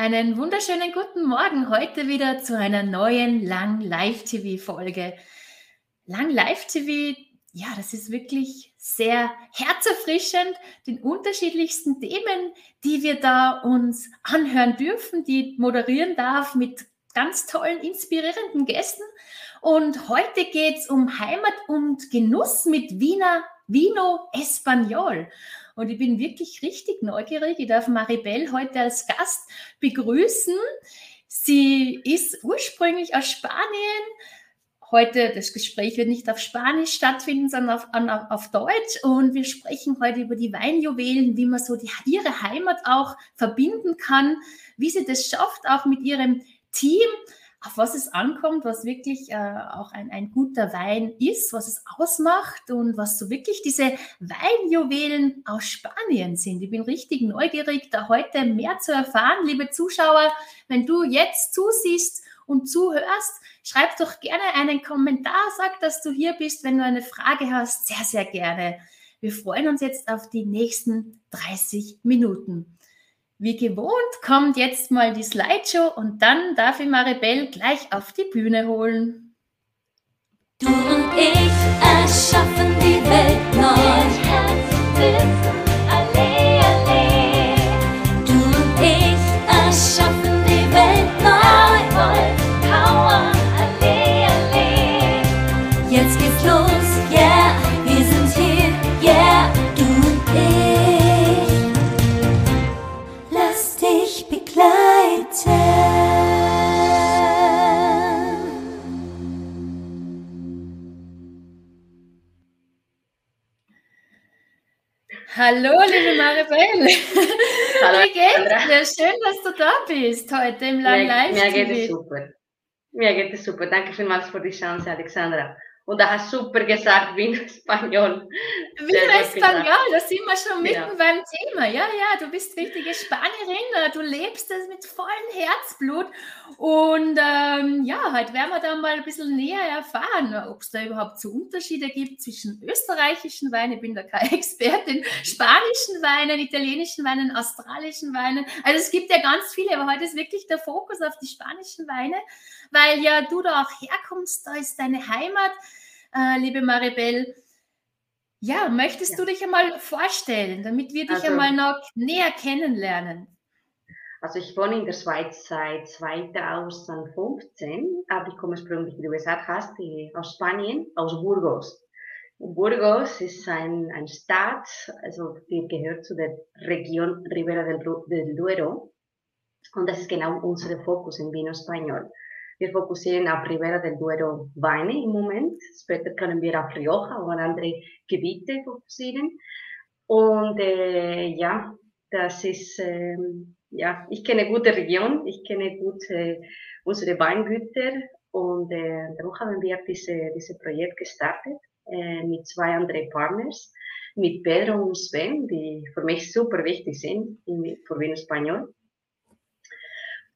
Einen wunderschönen guten Morgen heute wieder zu einer neuen Lang Live TV Folge. Lang Live TV, ja, das ist wirklich sehr herzerfrischend, den unterschiedlichsten Themen, die wir da uns anhören dürfen, die moderieren darf mit ganz tollen, inspirierenden Gästen. Und heute geht es um Heimat und Genuss mit Wiener Vino Español. Und ich bin wirklich richtig neugierig. Ich darf Maribel heute als Gast begrüßen. Sie ist ursprünglich aus Spanien. Heute, das Gespräch wird nicht auf Spanisch stattfinden, sondern auf, auf, auf Deutsch. Und wir sprechen heute über die Weinjuwelen, wie man so die, ihre Heimat auch verbinden kann, wie sie das schafft, auch mit ihrem Team auf was es ankommt, was wirklich äh, auch ein, ein guter Wein ist, was es ausmacht und was so wirklich diese Weinjuwelen aus Spanien sind. Ich bin richtig neugierig, da heute mehr zu erfahren. Liebe Zuschauer, wenn du jetzt zusiehst und zuhörst, schreib doch gerne einen Kommentar, sag, dass du hier bist. Wenn du eine Frage hast, sehr, sehr gerne. Wir freuen uns jetzt auf die nächsten 30 Minuten. Wie gewohnt kommt jetzt mal die Slideshow und dann darf ich Maribel gleich auf die Bühne holen. Du und ich erschaffen die Welt neu. Hallo, liebe Maribel. Hallo, Wie geht's dir? Schön, dass du da bist heute im Lang Live. Mir, mir geht es super. Mir geht es super. Danke vielmals für die Chance, Alexandra. Und da hast super gesagt, Vino Español. Vino Español, da sind wir schon mitten ja. beim Thema. Ja, ja, du bist richtige Spanierin, du lebst das mit vollem Herzblut. Und ähm, ja, heute werden wir da mal ein bisschen näher erfahren, ob es da überhaupt so Unterschiede gibt zwischen österreichischen Weinen, ich bin da keine Expertin, spanischen Weinen, italienischen Weinen, australischen Weinen. Also es gibt ja ganz viele, aber heute ist wirklich der Fokus auf die spanischen Weine, weil ja du da auch herkommst, da ist deine Heimat äh, liebe Maribel. Ja, möchtest ja. du dich einmal vorstellen, damit wir dich also, einmal noch näher kennenlernen? Also ich wohne in der Schweiz seit 2015, aber ich komme ursprünglich, wie du gesagt hast, aus Spanien, aus Burgos. Burgos ist ein, ein Staat, also die gehört zu der Region Ribera del, del Duero. Und das ist genau unser Fokus in Vino Español. Wir fokussieren auf Ribera del Duero Weine im Moment. Später können wir auf Rioja oder andere Gebiete fokussieren. Und äh, ja, das ist, äh, ja, ich kenne gute Region, ich kenne gut äh, unsere Weingüter und äh, darum haben wir diese, diese Projekt gestartet äh, mit zwei anderen Partners, mit Pedro und Sven, die für mich super wichtig sind für Vino Español.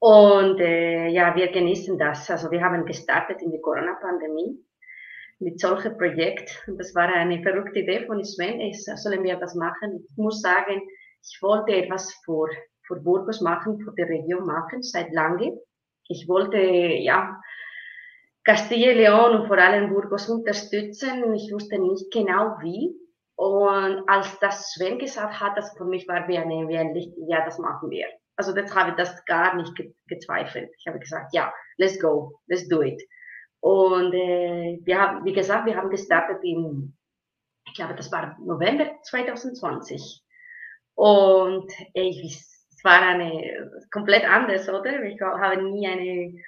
Und äh, ja, wir genießen das. Also wir haben gestartet in die Corona-Pandemie mit solchen Projekten. Das war eine verrückte Idee von Sven. Ich, sollen wir das machen? Ich muss sagen, ich wollte etwas für, für Burgos machen, für die Region machen, seit lange. Ich wollte, ja, Castilla León und vor allem Burgos unterstützen. Ich wusste nicht genau wie. Und als das Sven gesagt hat, das für mich war wie eine, wie ein Licht, ja, das machen wir. Also das habe ich das gar nicht ge gezweifelt. Ich habe gesagt, ja, let's go, let's do it. Und äh, wir haben, wie gesagt, wir haben gestartet im, ich glaube, das war November 2020. Und äh, ich, es war eine komplett anders, oder? Ich habe nie eine,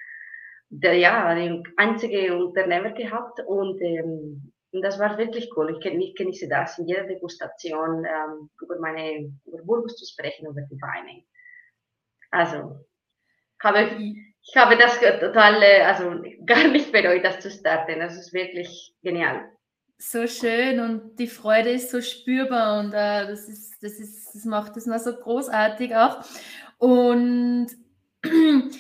der, ja, eine einzige Unternehmer gehabt und ähm, und das war wirklich cool. Ich, ich genieße das in jeder Degustation ähm, über meine über Burgos zu sprechen, über die Weine. Also, habe, ich habe das total, äh, also gar nicht bereut, das zu starten. Das ist wirklich genial. So schön und die Freude ist so spürbar und äh, das, ist, das, ist, das macht es noch so großartig auch. Und wie,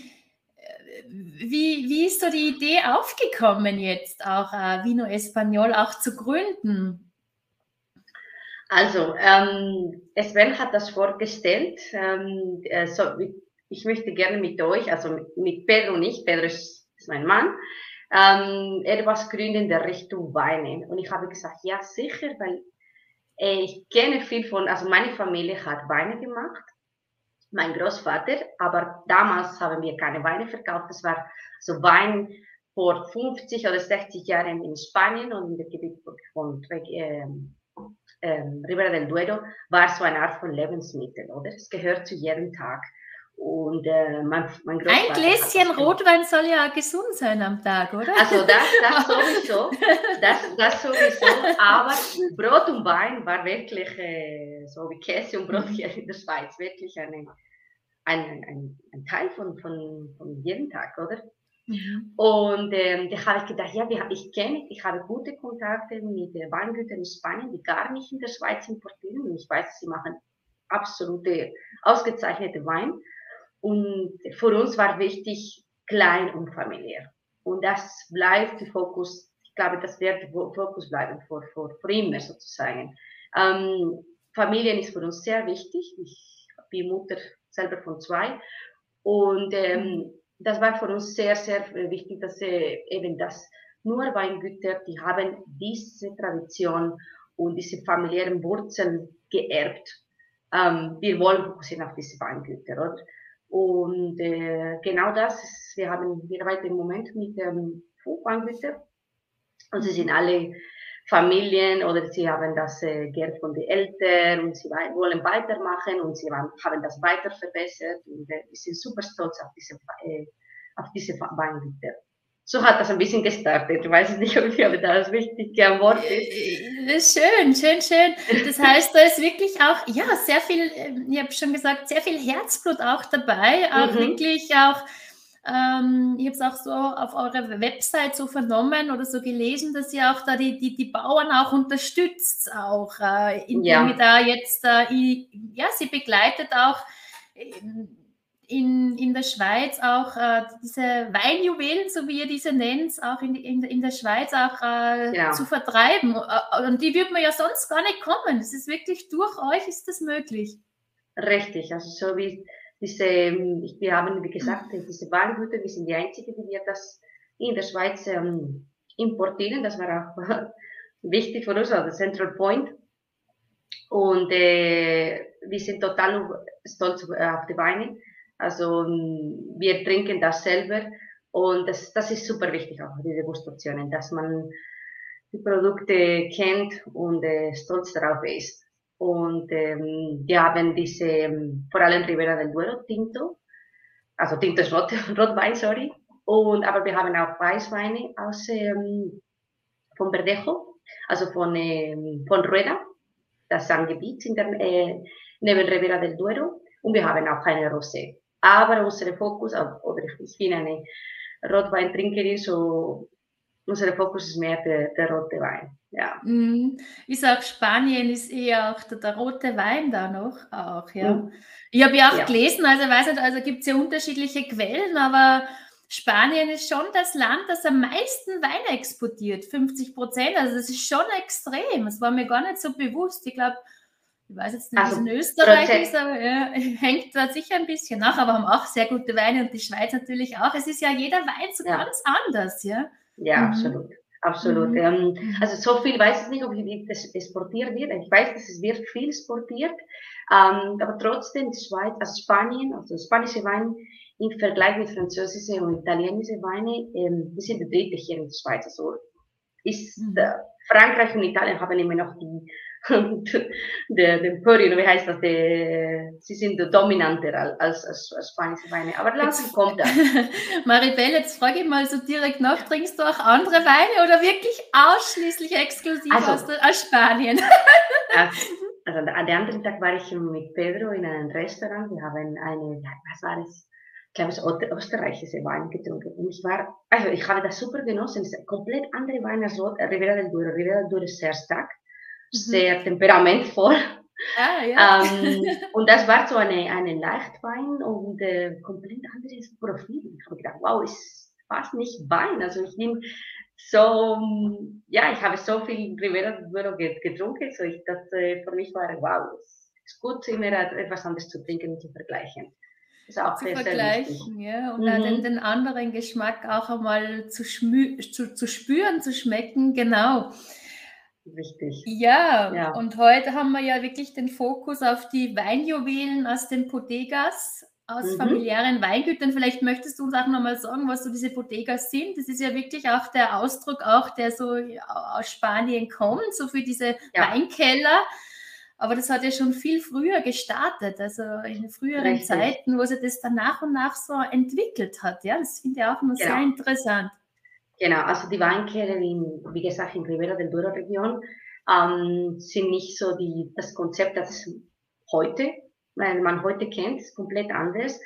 wie ist so die Idee aufgekommen, jetzt auch äh, Vino Español auch zu gründen? Also, ähm, Sven hat das vorgestellt. Ähm, äh, so, ich möchte gerne mit euch, also mit Pedro nicht, Pedro ist, mein Mann, ähm, etwas gründen in der Richtung Weine. Und ich habe gesagt, ja sicher, weil äh, ich kenne viel von, also meine Familie hat Weine gemacht, mein Großvater, aber damals haben wir keine Weine verkauft. Das war so Wein vor 50 oder 60 Jahren in Spanien und in der Gebiet von äh, ähm, Ribera del Duero war so eine Art von Lebensmittel, oder? Es gehört zu jedem Tag. Und äh, mein, mein Ein Gläschen Rotwein soll ja gesund sein am Tag, oder? Also das, das sowieso, das, das sowieso. Aber Brot und Wein war wirklich äh, so wie Käse und Brot hier in der Schweiz wirklich eine, ein, ein, ein Teil von, von, von jedem Tag, oder? Mhm. Und ähm, da habe ich gedacht, ja, ich kenne, ich habe gute Kontakte mit äh, Weingütern in Spanien, die gar nicht in der Schweiz importieren. Und ich weiß, sie machen absolute, ausgezeichnete Wein. Und für uns war wichtig, klein und familiär. Und das bleibt der Fokus, ich glaube, das wird der Fokus bleiben für, für, für immer sozusagen. Ähm, Familien ist für uns sehr wichtig. Ich bin Mutter selber von zwei. Und ähm, das war für uns sehr, sehr wichtig, dass äh, eben das nur Weingüter, die haben diese Tradition und diese familiären Wurzeln geerbt. Ähm, wir wollen fokussieren auf diese Weingüter. Oder? Und äh, genau das, wir haben, wir arbeiten im Moment mit ähm, Weingütern und sie sind alle Familien oder sie haben das äh, Geld von den Eltern und sie wollen weitermachen und sie haben das weiter verbessert und äh, wir sind super stolz auf diese, äh, auf diese Weingüter. So hat das ein bisschen gestartet. Ich weiß nicht, ob das richtig Wort ist. Schön, schön, schön. Das heißt, da ist wirklich auch, ja, sehr viel, ähm, ich habe schon gesagt, sehr viel Herzblut auch dabei. Auch mhm. wirklich auch ähm, ich habe es auch so auf eurer Website so vernommen oder so gelesen, dass ihr auch da die, die, die Bauern auch unterstützt, auch äh, indem ja. ihr da jetzt, äh, ja, sie begleitet auch in, in der Schweiz auch äh, diese Weinjuwelen, so wie ihr diese nennt, auch in, in, in der Schweiz auch äh, ja. zu vertreiben. Äh, und die würde man ja sonst gar nicht kommen. Das ist wirklich durch euch ist das möglich. Richtig, also so wie diese, ähm, wir haben, wie gesagt, diese Weinhütte, wir sind die Einzigen, die wir das in der Schweiz ähm, importieren. Das war auch wichtig für uns, also Central Point. Und äh, wir sind total stolz auf die Weine. Also ähm, wir trinken das selber und das, das ist super wichtig auch die Degustationen, dass man die Produkte kennt und äh, stolz darauf ist. Und ähm, wir haben diese, ähm, vor allem Ribera del Duero, Tinto, also Tinto ist Rot, Rotwein, sorry. Und, aber wir haben auch Weißweine aus, ähm, von Verdejo, also von, ähm, von Rueda, das ist ein Gebiet in der, äh, neben Ribera del Duero. Und wir haben auch eine Rosé. Aber unser Fokus, oder ich bin eine Rotweintrinkerin, so unser Fokus ist mehr der, der rote Wein. Ja. Mm, ich sage, Spanien ist eher auch der, der, rote Wein da noch. Auch, ja. Mm. Ich habe ja auch ja. gelesen, also weiß nicht, also gibt es ja unterschiedliche Quellen, aber Spanien ist schon das Land, das am meisten Wein exportiert, 50 Prozent. Also das ist schon extrem. Das war mir gar nicht so bewusst. Ich glaube, ich weiß jetzt nicht, also, was in Österreich Prozent. ist, aber ja, hängt da sicher ein bisschen nach, aber haben auch sehr gute Weine und die Schweiz natürlich auch. Es ist ja jeder Wein so ja. ganz anders, ja. Ja, mhm. absolut. Absolut. Mhm. Ähm, mhm. also so viel weiß ich nicht, ob das exportiert wird. Ich weiß, dass es wird viel exportiert, ähm, aber trotzdem die Schweiz, also Spanien, also spanische Weine im Vergleich mit französischen und italienischen Weine, ähm, die sind die dritte hier in der Schweiz. Also ist mhm. äh, Frankreich und Italien haben immer noch die der, der Purino, wie heißt das, der, sie sind dominanter als, als, als spanische Weine. Aber langsam kommt das. Maribel, jetzt frage ich mal so direkt nach, trinkst du auch andere Weine oder wirklich ausschließlich exklusiv also, aus, aus Spanien? also an dem anderen Tag war ich mit Pedro in einem Restaurant. Wir haben eine, was war das? Ich glaube, es österreichische Wein getrunken. Und ich war, also ich habe das super genossen. Es ist komplett andere Wein als Rivera del Duero. Rivera del Duero ist sehr stark. Sehr temperamentvoll. Ah, ja. ähm, und das war so eine, eine Leichtwein und äh, komplett anderes Profil. Ich habe gedacht, wow, ist fast nicht Wein. Also ich nehme so, ja, ich habe so viel Rivera Duero getrunken, so ich, äh, für mich war, wow, es ist gut, immer etwas anderes zu trinken und zu vergleichen. zu vergleichen, ja, und mhm. den, den, anderen Geschmack auch einmal zu, zu, zu spüren, zu schmecken, genau. Richtig. Ja, ja, und heute haben wir ja wirklich den Fokus auf die Weinjuwelen aus den Bodegas, aus mhm. familiären Weingütern. Vielleicht möchtest du uns auch nochmal sagen, was so diese Bodegas sind. Das ist ja wirklich auch der Ausdruck, auch der so aus Spanien kommt, so für diese ja. Weinkeller. Aber das hat ja schon viel früher gestartet, also in früheren Richtig. Zeiten, wo sich das dann nach und nach so entwickelt hat. Ja, das finde ich auch immer genau. sehr interessant. Genau, also die Weinkeller, in, wie gesagt, in Ribera del Duero Region, ähm, sind nicht so die, das Konzept, das heute, weil man heute kennt, ist komplett anders.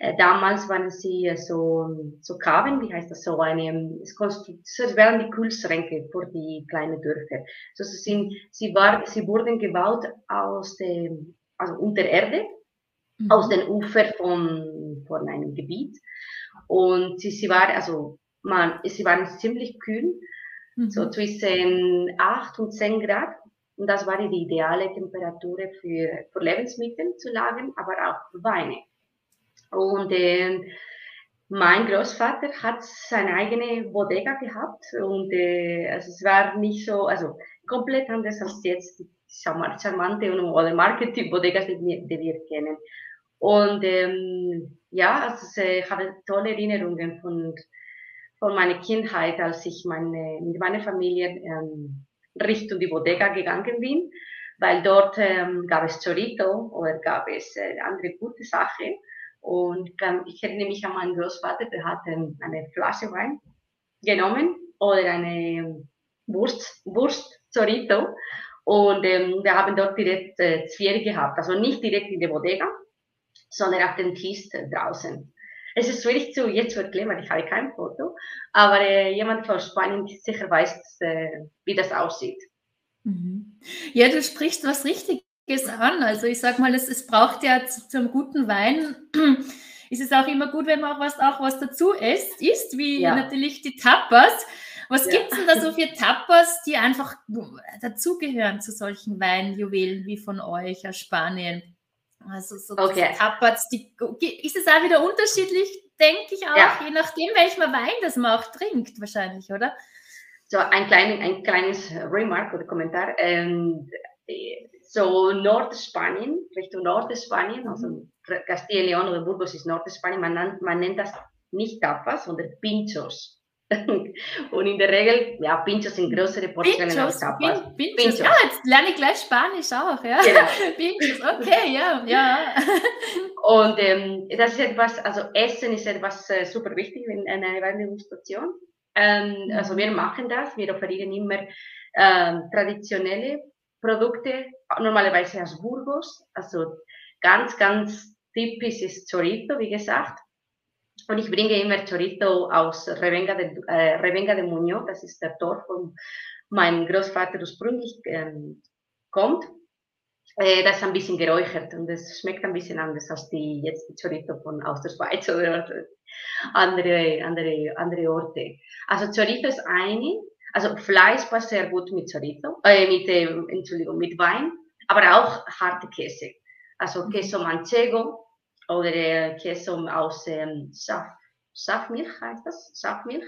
Äh, damals waren sie äh, so, so Kaven, wie heißt das, so eine, es, es waren die Kühlschränke für die kleinen Dörfer. So, sie, sind, sie, war, sie wurden gebaut aus dem, also unter Erde, mhm. aus den Ufern von, von einem Gebiet. Und sie, sie war, also man, sie waren ziemlich kühl, mhm. so zwischen 8 und 10 Grad. Und das war die ideale Temperatur für, für Lebensmittel zu lagern, aber auch für Weine. Und äh, mein Großvater hat seine eigene Bodega gehabt und äh, also es war nicht so, also komplett anders als jetzt die charmante und, oder Marketing-Bodegas, die, die wir kennen. Und ähm, ja, also ich habe tolle Erinnerungen von von meiner Kindheit, als ich meine, mit meiner Familie ähm, Richtung die Bodega gegangen bin, weil dort ähm, gab es Chorito oder gab es äh, andere gute Sachen. Und kann, ich erinnere mich an meinen Großvater, der hat ähm, eine Flasche Wein genommen oder eine Wurst, Wurst Chorito. Und ähm, wir haben dort direkt äh, Zwiebeln gehabt. Also nicht direkt in der Bodega, sondern auf dem Tisch draußen. Es ist schwierig zu jetzt zu erklären, weil ich habe kein Foto, aber äh, jemand von Spanien sicher weiß, äh, wie das aussieht. Mhm. Ja, du sprichst was Richtiges an. Also ich sage mal, es, es braucht ja zu, zum guten Wein ist es auch immer gut, wenn man auch was, auch was dazu isst, isst wie ja. natürlich die Tapas. Was ja. gibt es denn da so für Tapas, die einfach dazugehören zu solchen Weinjuwelen wie von euch aus Spanien? Also so okay. Tapas, die, ist es auch wieder unterschiedlich, denke ich auch, ja. je nachdem, welchen Wein das man auch trinkt, wahrscheinlich, oder? So ein, klein, ein kleines Remark oder Kommentar. Ähm, so Nordspanien, Richtung Nordspanien, also mhm. Castilla y León oder Burgos ist Nordspanien, man, man nennt das nicht Tapas, sondern Pinchos. Und in der Regel, ja, Pinchos sind größere Portionen Pinchos, als Tapas. Pin, Pinchos. Pinchos. Ja, jetzt lerne ich gleich Spanisch auch, ja. Genau. Pinchos, okay, ja, ja. Und ähm, das ist etwas, also Essen ist etwas äh, super wichtig in, in einer Reinigungsstation. Ähm, mhm. Also wir machen das, wir offerieren immer ähm, traditionelle Produkte, normalerweise aus Burgos. Also ganz, ganz typisch ist Chorito, wie gesagt. Und ich bringe immer Chorito aus Revenga de, äh, Revenga de Muñoz, das ist der Dorf, wo mein Großvater ursprünglich ähm, kommt. Äh, das ist ein bisschen geräuchert und es schmeckt ein bisschen anders als die jetzt die Chorito von aus der Schweiz oder andere, andere, andere Orte. Also Chorito ist eine, also Fleisch passt sehr gut mit Chorito, äh, mit, äh, Entschuldigung, mit Wein, aber auch harte Käse. Also Queso Manchego, oder äh, Käse aus ähm, Schaf, Schafmilch heißt das? Schafmilch?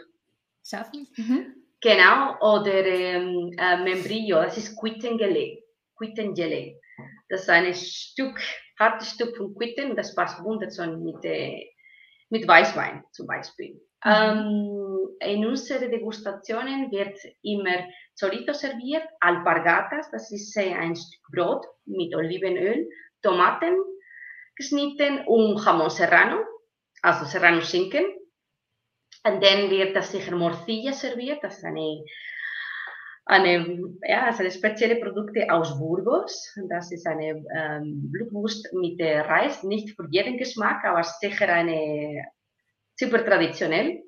Schafmilch? Mhm. Genau, oder ähm, äh, Membrillo, das ist Quittengelee. Quittengelee. Das ist ein Stück, hartes Stück von Quitten das passt wunderschön mit, äh, mit Weißwein zum Beispiel. Mhm. Ähm, in unseren Degustationen wird immer Chorizo serviert, Alpargatas, das ist äh, ein Stück Brot mit Olivenöl, Tomaten, geschnitten und Jamón Serrano, also Serrano Schinken. Und dann wird das sicher Morcilla serviert, das ist eine, eine, ja, also eine spezielle Produkte aus Burgos. Das ist eine ähm, Blutwurst mit Reis, nicht für jeden Geschmack, aber sicher eine super traditionell.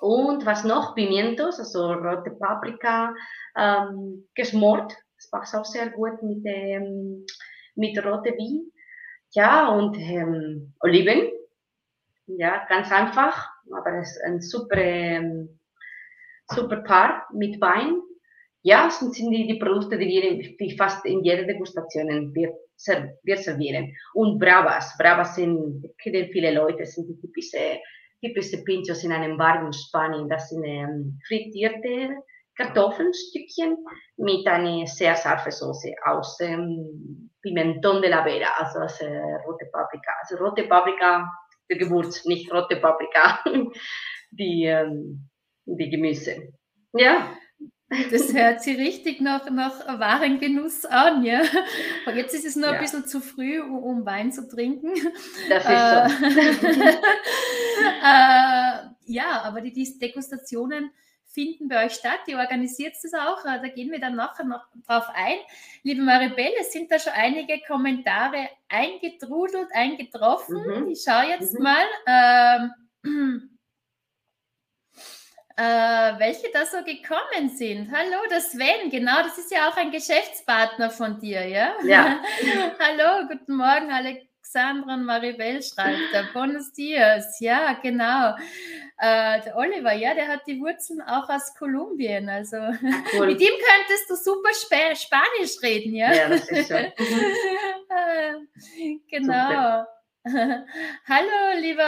Und was noch? Pimientos, also rote Paprika, ähm, geschmort. Das passt auch sehr gut mit, ähm, mit rote Wein. Ja, und ähm, Oliven. Ja, ganz einfach, aber es ist ein super, ähm, super Paar mit Wein. ja, sind, sind die, die Produkte, die wir in, fast in jeder Degustation wir, wir servieren. Und Bravas, Bravas sind, kennen viele Leute, sind die typische, typische Pinchos in einem Bar in Spanien. Das sind ähm, frittierte Kartoffelstückchen mit einer sehr scharfen Soße aus ähm, Pimentón de la Vera, also aus äh, rote Paprika. Also rote Paprika, der Gewürz, nicht rote Paprika, die, ähm, die Gemüse. Ja, das hört sich richtig nach, nach wahren Genuss an, ja. Und jetzt ist es nur ja. ein bisschen zu früh, um Wein zu trinken. Das ist so. äh, ja, aber die, die Degustationen finden bei euch statt. Ihr organisiert es auch. Äh, da gehen wir dann nachher noch drauf ein. Liebe Maribel, es sind da schon einige Kommentare eingetrudelt, eingetroffen. Mhm. Ich schaue jetzt mhm. mal. Ähm, äh, welche da so gekommen sind. Hallo, das Sven, genau, das ist ja auch ein Geschäftspartner von dir, ja? Ja. Hallo, guten Morgen, Alexandra und Maribel schreibt da. Buenos dias, ja, genau. Äh, der Oliver, ja, der hat die Wurzeln auch aus Kolumbien. Also ah, cool. mit ihm könntest du super Sp Spanisch reden, ja? Ja, das ist so. genau. Super. Hallo, lieber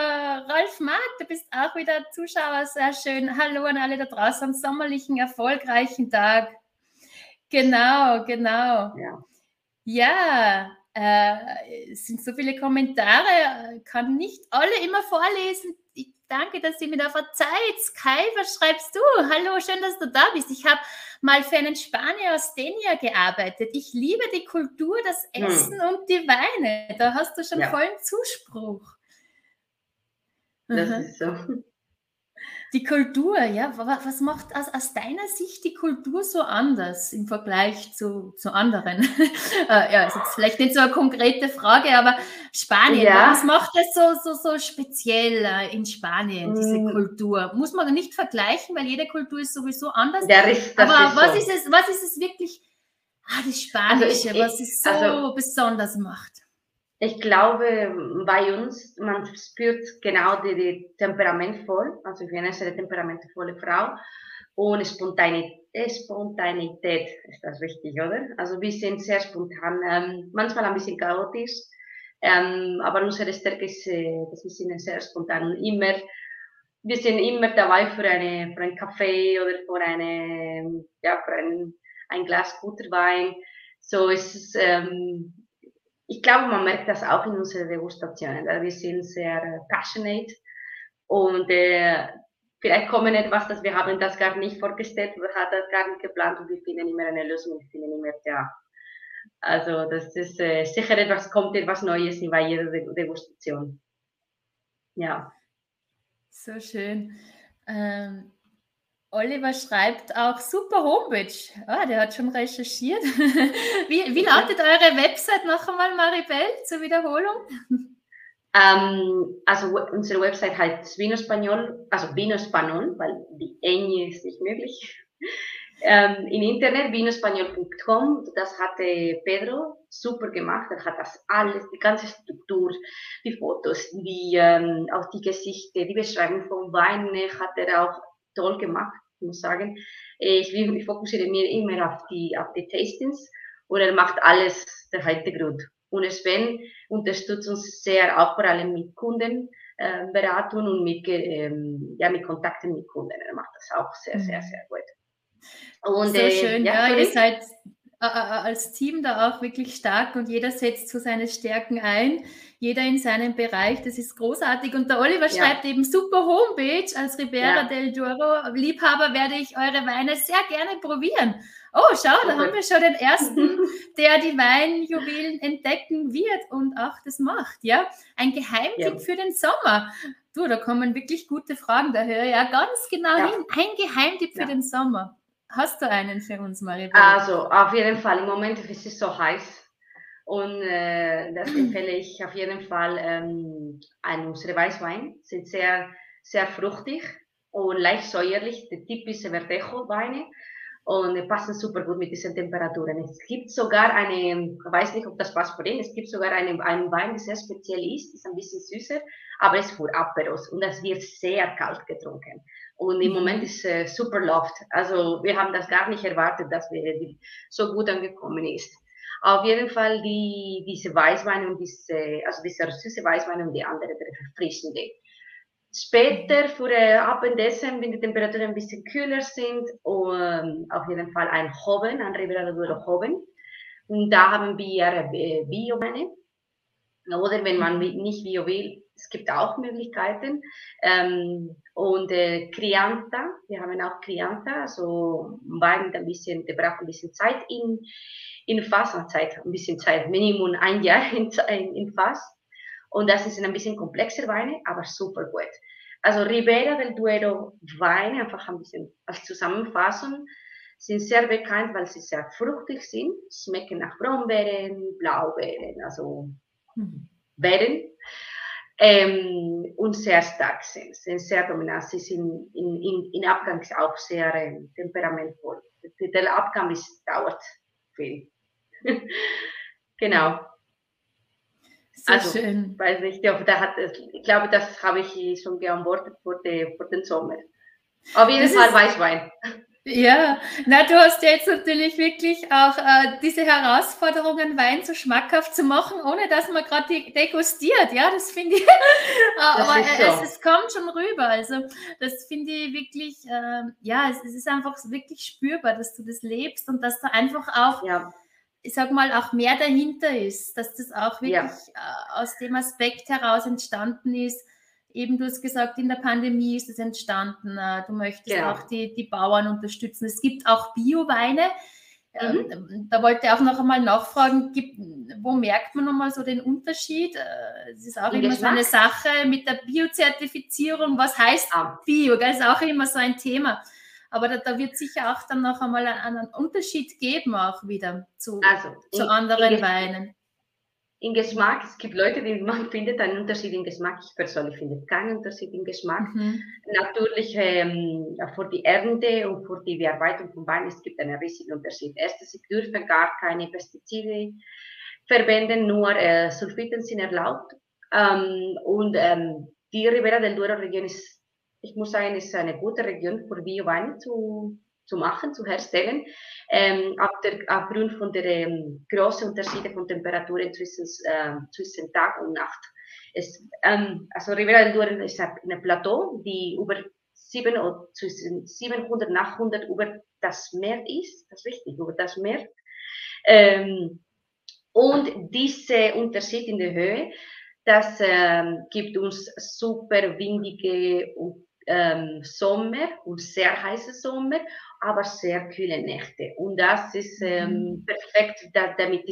Ralf Mark, du bist auch wieder Zuschauer, sehr schön. Hallo an alle da draußen, einen sommerlichen, erfolgreichen Tag. Genau, genau. Ja, ja äh, es sind so viele Kommentare, kann nicht alle immer vorlesen. Ich danke, dass ihr mir da verzeiht. Kai, was schreibst du? Hallo, schön, dass du da bist. Ich habe mal für einen Spanier aus Denia gearbeitet. Ich liebe die Kultur, das hm. Essen hm. und die Weine. Da hast du schon ja. vollen Zuspruch. Das mhm. ist so die Kultur, ja, was macht aus, aus, deiner Sicht die Kultur so anders im Vergleich zu, zu anderen? Äh, ja, ist jetzt vielleicht nicht so eine konkrete Frage, aber Spanien, ja. was macht es so, so, so speziell äh, in Spanien, diese mm. Kultur? Muss man nicht vergleichen, weil jede Kultur ist sowieso anders. Ist, aber ist was, so. ist es, was ist es wirklich, ah, das Spanische, also ich, was es so also, besonders macht? Ich glaube, bei uns, man spürt genau die, die temperamentvoll, also ich bin eine sehr temperamentvolle Frau und Spontanität, Spontanität ist das wichtig, oder? Also wir sind sehr spontan, ähm, manchmal ein bisschen chaotisch, ähm, aber unsere Stärke ist, äh, dass wir sind sehr spontan und immer, wir sind immer dabei für, eine, für einen Kaffee oder für, eine, ja, für ein, ein Glas guter Wein. So ist es, ähm, ich glaube, man merkt das auch in unseren Degustationen. Wir sind sehr äh, passionate und äh, vielleicht kommen etwas, das wir haben das gar nicht vorgestellt oder hat das gar nicht geplant und wir finden immer eine Lösung, wir finden immer, ja. Also das ist äh, sicher etwas, kommt etwas Neues in bei jeder Degustation. Ja. So schön. Ähm, Oliver schreibt auch super Homepage. Ah, der hat schon recherchiert. wie, wie lautet eure Website noch einmal, Maribel, zur Wiederholung? Ähm, also unsere Website heißt Vino Español, also Vino Español, weil die Enge ist nicht möglich. Ähm, Im Internet vinospañol.com, das hatte Pedro super gemacht. Er hat das alles, die ganze Struktur, die Fotos, die, ähm, auch die Gesichter, die Beschreibung von Weinen hat er auch toll gemacht muss sagen. Ich, ich fokussiere mir immer auf die, auf die Tastings und er macht alles der Hintergrund. Und Sven unterstützt uns sehr, auch vor allem mit Kundenberatung äh, und mit, ähm, ja, mit Kontakten mit Kunden. Er macht das auch sehr, sehr, mhm. sehr gut. Und, so äh, schön, ja, ja ihr seid äh, als Team da auch wirklich stark und jeder setzt so seine Stärken ein, jeder in seinem Bereich, das ist großartig. Und der Oliver ja. schreibt eben super Homepage, als Ribera ja. del Duero Liebhaber werde ich eure Weine sehr gerne probieren. Oh, schau, da haben wir schon den ersten, der die Weinjuwelen entdecken wird und auch das macht, ja. Ein Geheimtipp ja. für den Sommer. Du, da kommen wirklich gute Fragen, da höre ich ja ganz genau hin. Ein Geheimtipp für den Sommer. Hast du einen für uns, Maribel? Also, auf jeden Fall. Im Moment ist es so heiß. Und äh, das empfehle ich auf jeden Fall ähm, an unsere Weißwein. Sind sehr, sehr fruchtig und leicht säuerlich. Der typische Verdejo-Weine. und passen super gut mit diesen Temperaturen. Es gibt sogar eine, ich weiß nicht, ob das passt für ihn, es gibt sogar einen, einen Wein, der sehr speziell ist, ist ein bisschen süßer, aber es ist für Aperos und das wird sehr kalt getrunken. Und im Moment mhm. ist äh, super Loft. Also wir haben das gar nicht erwartet, dass wir so gut angekommen ist. Auf jeden Fall die, diese Weißwein und diese, also dieser süße Weißwein und die andere, der verfrischende. Später, für äh, Abendessen, wenn die Temperaturen ein bisschen kühler sind, und auf jeden Fall ein Hoven, ein Ribera Hoven. Und da haben wir äh, Bio-Weine. Oder wenn man nicht Bio will, es gibt auch Möglichkeiten. Ähm, und äh, Crianta, wir haben auch Crianta, also Wein ein bisschen, der braucht ein bisschen Zeit in, in Fass, Zeit, ein bisschen Zeit, Minimum ein Jahr in, in, in Fass. Und das sind ein bisschen komplexer Weine, aber super gut. Also Ribera del Duero Weine, einfach ein bisschen als Zusammenfassung, sind sehr bekannt, weil sie sehr fruchtig sind, schmecken nach Brombeeren, Blaubeeren, also mhm. Beeren. Ähm, und sehr stark sind, sind sehr dominant. Sie sind in, in, in Abgang auch sehr ähm, temperamentvoll. Der Abgang ist, dauert viel. genau. Sehr also, schön. Weiß nicht, ja, da hat, ich glaube, das habe ich schon geantwortet für, die, für den Sommer. Auf jeden das Fall Weißwein. Ja, na, du hast ja jetzt natürlich wirklich auch äh, diese Herausforderungen, Wein so schmackhaft zu machen, ohne dass man gerade degustiert. Ja, das finde ich. aber so. es, es, kommt schon rüber. Also, das finde ich wirklich, äh, ja, es, es, ist einfach wirklich spürbar, dass du das lebst und dass du einfach auch. Ja ich sag mal, auch mehr dahinter ist, dass das auch wirklich ja. Äh, aus dem Aspekt heraus entstanden ist. Eben, du hast gesagt, in der Pandemie ist es entstanden. Äh, du möchtest genau. auch die, die Bauern unterstützen. Es gibt auch Bioweine. Ähm, mhm. Da wollte ich auch noch einmal nachfragen, gibt, wo merkt man nochmal so den Unterschied? Äh, es ist auch Im immer Geschmack. so eine Sache mit der Biozertifizierung. Was heißt ah. Bio? Das ist auch immer so ein Thema. Aber da, da wird sicher auch dann noch einmal einen, einen Unterschied geben, auch wieder zu, also, zu in, anderen in Weinen. In Geschmack, es gibt Leute, die man findet einen Unterschied im Geschmack. Ich persönlich finde keinen Unterschied im Geschmack. Mhm. Natürlich ähm, für die Ernte und für die Bearbeitung von Wein, es gibt einen riesigen Unterschied. Erstens, ich dürfen gar keine Pestizide verwenden, nur äh, Sulfiten sind erlaubt. Ähm, und ähm, die Ribera del Duero Region ist ich muss sagen, ist eine gute Region für Biowein zu, zu machen, zu herstellen, ähm, der, aufgrund von der ähm, großen Unterschiede von Temperaturen zwischen, äh, zwischen Tag und Nacht. Es, ähm, also Rivera del Duero ist ein Plateau, die über 7 oder zwischen 700 und 800 über das Meer ist, das ist richtig, über das Meer. Ähm, und dieser Unterschied in der Höhe, das ähm, gibt uns super windige und ähm, Sommer und sehr heiße Sommer, aber sehr kühle Nächte. Und das ist ähm, mhm. perfekt, da, damit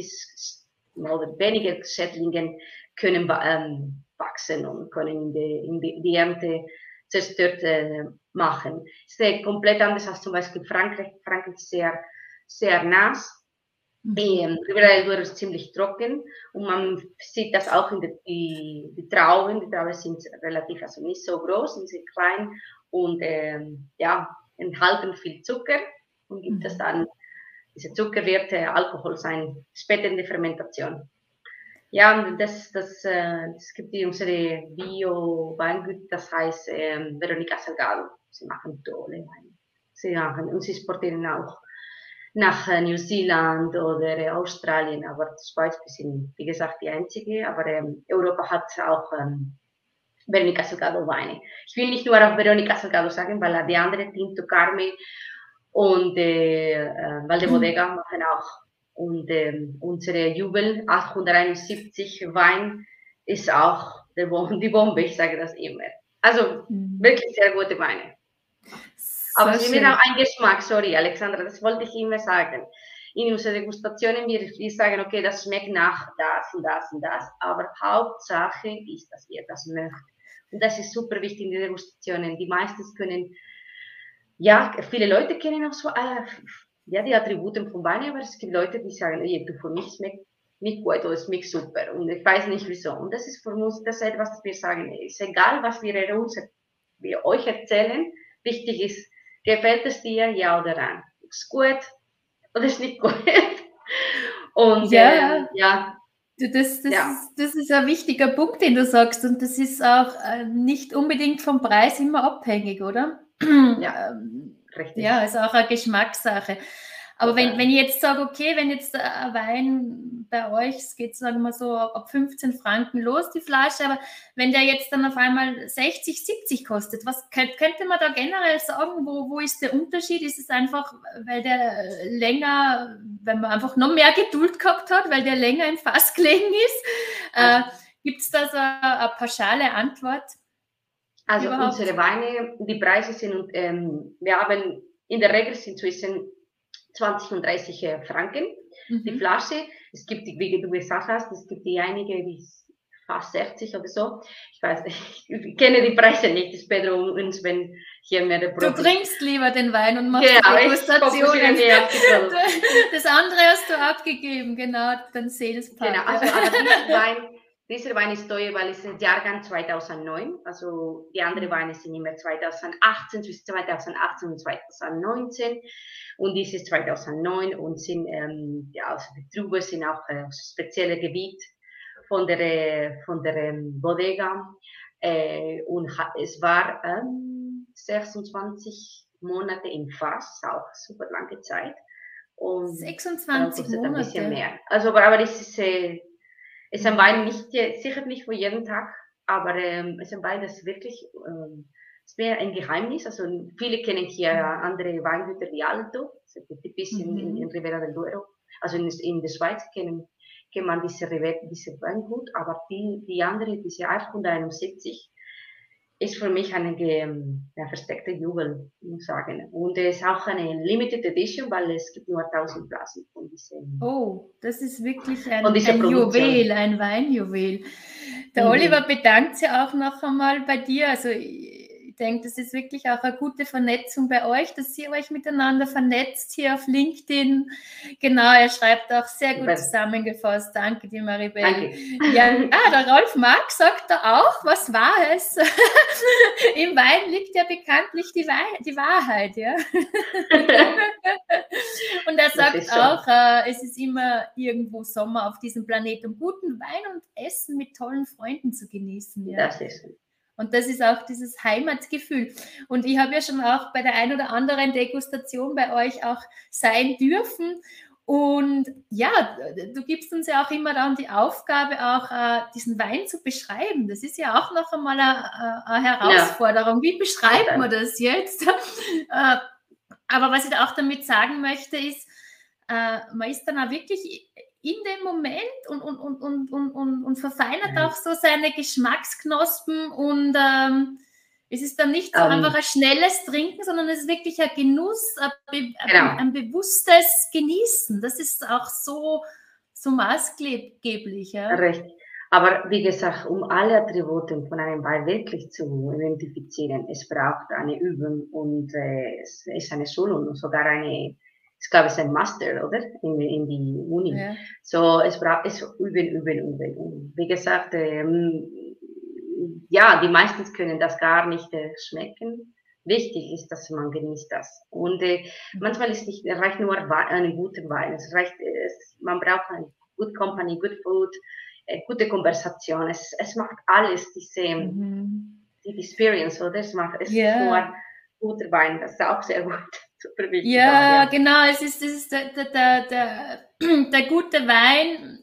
oder weniger Schädlinge können ähm, wachsen und können die, in die, die Ernte zerstört äh, machen. Es ist komplett anders als zum Beispiel Frankreich. Frankreich ist sehr, sehr nass Ribera del Duero ist ziemlich trocken und man sieht das auch in der, die, die Trauben. Die Trauben sind relativ, also nicht so groß, sind sehr klein und ähm, ja, enthalten viel Zucker und gibt es mhm. dann, diese Zucker wird äh, Alkohol sein, später in der Fermentation. Ja, und das, das, äh, das gibt unsere Bio-Weingüter, das heißt äh, Veronica Salgado. Sie machen tolle Weine. Sie machen, und sie sportieren auch nach äh, New Zealand oder äh, Australien, aber die Schweiz, sind, wie gesagt, die einzige, aber ähm, Europa hat auch ähm, Veronica Salgado Weine. Ich will nicht nur auf Veronica Salgado sagen, weil die andere Tinto Carme und äh, äh, Valdebodega mhm. machen auch. Und äh, unsere Jubel 871 Wein ist auch die Bombe, ich sage das immer. Also mhm. wirklich sehr gute Weine. Aber sie haben auch einen Geschmack, sorry Alexandra, das wollte ich immer sagen. In unseren Degustationen, wir, sagen, okay, das schmeckt nach das und das und das, aber Hauptsache ist, dass ihr das möchtet. Und das ist super wichtig in den Degustationen. Die meisten können, ja, viele Leute kennen auch so, äh, ja, die Attribute von Wein, aber es gibt Leute, die sagen, hey, du, für mich schmeckt nicht gut oder es schmeckt super und ich weiß nicht wieso. Und das ist für uns das etwas, was wir sagen, es ist egal, was wir, uns, wir euch erzählen, wichtig ist, Gefällt es dir, ja oder nein? ist gut oder ist nicht gut. Und Ja. ähm, ja, Das, das, Ja. ist, das ist ein wichtiger Punkt, den du sagst. Und das ist auch äh, nicht unbedingt vom Preis immer abhängig, oder? Ja. Ähm, richtig. Ja, ist auch eine Geschmackssache. Aber wenn, wenn ich jetzt sage, okay, wenn jetzt ein Wein bei euch, es geht sagen wir so ab 15 Franken los, die Flasche, aber wenn der jetzt dann auf einmal 60, 70 kostet, was könnt, könnte man da generell sagen, wo, wo ist der Unterschied? Ist es einfach, weil der länger, wenn man einfach noch mehr Geduld gehabt hat, weil der länger im Fass gelegen ist? Äh, Gibt es da so eine, eine pauschale Antwort? Also Überhaupt. unsere Weine, die Preise sind, ähm, wir haben in der Regel sind zwischen 20 und 30 äh, Franken die Mhm. Flasche. Es gibt, die, wie du gesagt hast, es gibt die einige, die ist fast 60 oder so. Ich weiß, ich kenne die Preise nicht. Das ist Pedro und Sven hier mehr der Du Profi. trinkst lieber den Wein und machst Genau, die Degustationen. die. Das andere hast du abgegeben, genau, den Sales Part. Genau, also aber dieser Wein, dieser Wein ist teuer, weil es ist Jahrgang 2009. Also die anderen Weine sind immer 2018, zwischen 2018 und 2019. Und dies ist 2009 und sind, ähm, ja, also die Trauben sind auch äh, spezielle Gebiet von der, äh, von der ähm, Bodega. Äh, und ha- es war ähm, 26 Monate im Fass, auch super lange Zeit. Und dann 26 kostet ein bisschen Monate. mehr. Also, aber, aber das ist, äh, ist ein Wein nicht, sicher nicht für jeden Tag, aber ähm, es ist ein Wein, das wirklich, ähm, es wäre ein Geheimnis. Also viele kennen hier andere Weingüter wie Alto, ist typisch in, in, in Ribera del Duero. Also in, in der Schweiz kennen, kennt man diese, diese Weingut, aber die, die andere, diese 871, ist für mich eine ähm, ja, versteckte Jubel, muss ich sagen. Und es ist auch eine Limited Edition, weil es gibt nur 1000 Flaschen von diesem. Oh, das ist wirklich ein, ein. Juwel, ein Weinjuwel. Der Mhm. Oliver bedankt sich auch noch einmal bei dir. Also ich denke, das ist wirklich auch eine gute Vernetzung bei euch, dass ihr euch miteinander vernetzt hier auf LinkedIn. Genau, er schreibt auch sehr gut zusammengefasst. Danke dir, Maribel. Danke. Ja, ah, der Rolf Marx sagt da auch, was war es? Im Wein liegt ja bekanntlich die, Wei die Wahrheit, ja. Und er sagt auch, äh, es ist immer irgendwo Sommer auf diesem Planeten, um guten Wein und Essen mit tollen Freunden zu genießen. Ja. Das ist Und das ist auch dieses Heimatgefühl. Und ich habe ja schon auch bei der ein oder anderen Degustation bei euch auch sein dürfen. Und ja, du gibst uns ja auch immer dann die Aufgabe, auch äh, diesen Wein zu beschreiben. Das ist ja auch noch einmal eine, eine Herausforderung. Wie beschreibt man das jetzt? Äh, aber was ich auch damit sagen möchte, ist, äh, man ist dann auch wirklich in dem Moment und, und, und, und, und, und, und verfeinert Mhm. auch so seine Geschmacksknospen und ähm, es ist dann nicht so Ähm. einfach ein schnelles Trinken, sondern es ist wirklich ein Genuss, ein, be Genau. ein bewusstes Genießen. Das ist auch so, so maßgeblich. Ja? recht. Aber wie gesagt, um alle Attribute von einem Wein wirklich zu identifizieren, es braucht eine Übung und äh, es ist eine Schulung und sogar eine, ich glaube, es ist ein Master, oder? In, in die Uni. Ja. So, es braucht es üben, üben, üben. Wie gesagt, ähm, ja, die meisten können das gar nicht äh, schmecken. Wichtig ist, dass man genießt das. Und äh, manchmal ist nicht, reicht nur einen guten Wein. Es reicht, äh, es, man braucht eine good company, good food, äh, gute Konversation. Es, es macht alles, diese, Mhm. die Experience, oder? Es macht, es ist nur guter Wein, das ist auch sehr gut. Wichtig. Ja, auch, genau. Es ist, es ist der, der, der, der, gute Wein.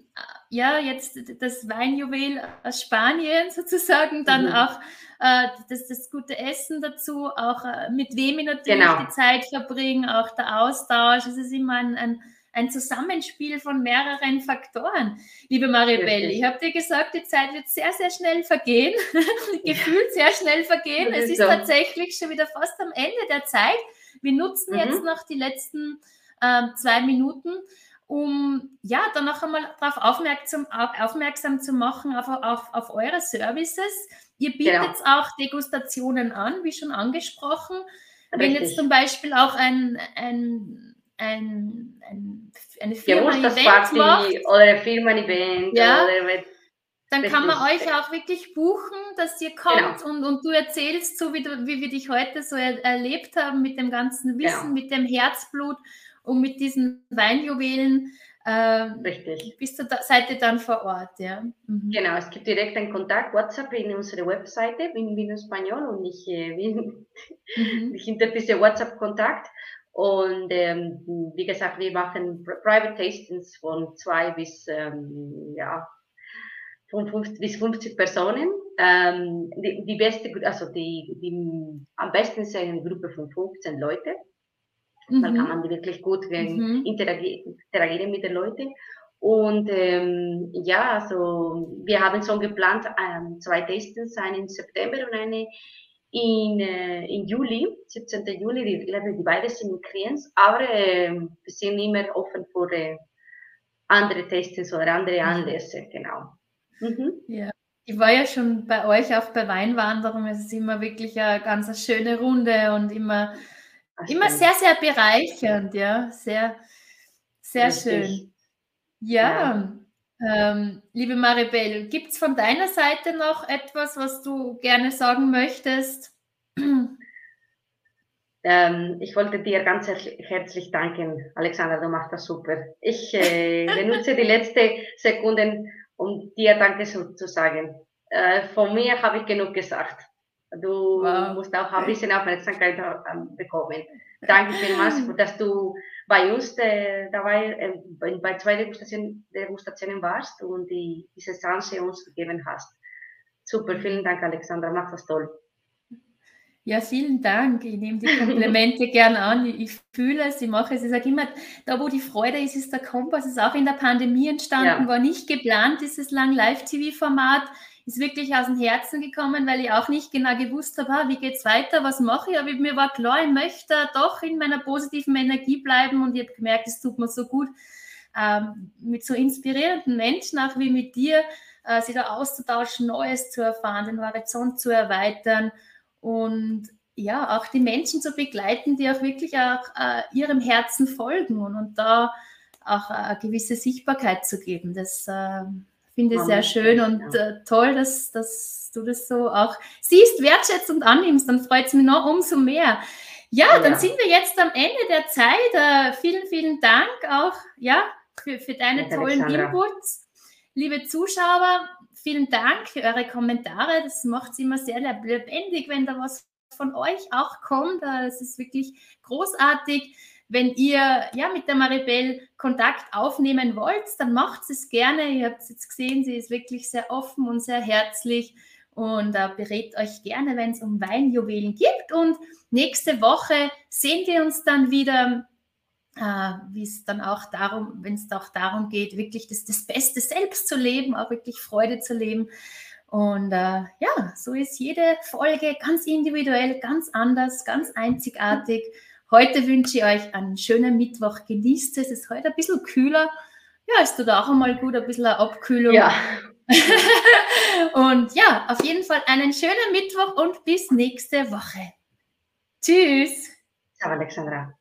Ja, jetzt das Weinjuwel aus Spanien sozusagen, dann Mhm. auch äh, das, das gute Essen dazu, auch äh, mit wem ich natürlich Genau. die Zeit verbringe, auch der Austausch. Es ist immer ein, ein, ein Zusammenspiel von mehreren Faktoren. Liebe Maribel, ich habe dir gesagt, die Zeit wird sehr, sehr schnell vergehen, gefühlt sehr schnell vergehen. Das Es ist ist so. tatsächlich schon wieder fast am Ende der Zeit. Wir nutzen Mhm. jetzt noch die letzten ähm, zwei Minuten, um ja dann noch einmal darauf aufmerksam, auf, aufmerksam zu machen, auf, auf, auf eure Services. Ihr bietet Genau. auch Degustationen an, wie schon angesprochen. Wenn jetzt Richtig. zum Beispiel auch ein, ein, ein, ein, eine Firma ein Event macht, oder Firmen-Event Ja. oder Dann kann man euch auch wirklich buchen, dass ihr kommt genau. und, und du erzählst, so wie, du, wie wir dich heute so er, erlebt haben, mit dem ganzen Wissen, genau. mit dem Herzblut und mit diesen Weinjuwelen. Äh, Richtig. Bist du da, seid ihr dann vor Ort, ja? Mhm. Genau, es gibt direkt einen Kontakt, WhatsApp in unserer Webseite, Win Vino Español und ich äh, bin mhm. hinter diese WhatsApp-Kontakt. Und ähm, wie gesagt, wir machen Private Tastings von zwei bis, ähm, ja, von 50 bis 50 Personen. Ähm, die, die, beste, also die, die, am besten ist eine Gruppe von 15 Leuten. Mhm. Dann kann man wirklich gut mhm. interagieren, interagieren mit den Leuten. Und ähm, ja, also wir haben schon geplant, ähm, zwei Testings, eine im September und eine in, äh, in Juli, 17. Juli, die, die beide sind in Kriens, aber äh, wir sind immer offen für äh, andere Testings oder andere mhm. Anlässe, genau. Mhm. Ja. Ich war ja schon bei euch auch bei Weinwanderung. Es ist immer wirklich eine ganz schöne Runde und immer Immer sehr, sehr bereichernd, ja. Sehr, sehr Richtig. schön. Ja, ja. Ähm, liebe Maribel, gibt es von deiner Seite noch etwas, was du gerne sagen möchtest? Ähm, ich wollte dir ganz herzlich danken, Alexander, du machst das super. Ich äh, benutze die letzten Sekunden, um dir Danke zu, zu sagen. Äh, von mir habe ich genug gesagt. Du wow. musst auch ein bisschen Aufmerksamkeit bekommen. Danke vielmals, dass du bei uns äh, dabei äh, bei zwei Degustationen, Degustationen warst und die, diese Chance uns gegeben hast. Super, vielen Dank, Alexandra, mach das toll. Ja, vielen Dank. Ich nehme die Komplimente gern an. Ich fühle es, ich mache es. Ich sage immer, da wo die Freude ist, ist der Kompass. Es ist auch in der Pandemie entstanden, ja. war nicht geplant, dieses lang Live-TV-Format ist wirklich aus dem Herzen gekommen, weil ich auch nicht genau gewusst habe, ah, wie geht es weiter, was mache ich. Aber mir war klar, ich möchte doch in meiner positiven Energie bleiben und ich habe gemerkt, es tut mir so gut, ähm, mit so inspirierenden Menschen, auch wie mit dir, äh, sich da auszutauschen, Neues zu erfahren, den Horizont zu erweitern und ja, auch die Menschen zu begleiten, die auch wirklich auch äh, ihrem Herzen folgen und, und da auch eine gewisse Sichtbarkeit zu geben. Das äh, finde ich sehr schön und äh, toll, dass, dass du das so auch siehst, wertschätzt und annimmst. Dann freut es mich noch umso mehr. Ja, ja, dann sind wir jetzt am Ende der Zeit. Äh, vielen, vielen Dank auch ja, für, für deine ja, tollen Inputs. Liebe Zuschauer, vielen Dank für eure Kommentare. Das macht es immer sehr lebendig, wenn da was von euch auch kommt. Es ist wirklich großartig. Wenn ihr ja mit der Maribel Kontakt aufnehmen wollt, dann macht es gerne. Ihr habt es jetzt gesehen, sie ist wirklich sehr offen und sehr herzlich und äh, berät euch gerne, wenn es um Weinjuwelen geht. Und nächste Woche sehen wir uns dann wieder, wie es dann auch darum, wenn es auch darum geht, wirklich das, das Beste selbst zu leben, auch wirklich Freude zu leben. Und äh, ja, so ist jede Folge ganz individuell, ganz anders, ganz einzigartig. Heute wünsche ich euch einen schönen Mittwoch. Genießt es. Es ist heute ein bisschen kühler. Ja, es tut auch einmal gut, ein bisschen eine Abkühlung. Ja. und ja, auf jeden Fall einen schönen Mittwoch und bis nächste Woche. Tschüss. Ciao, Alexandra.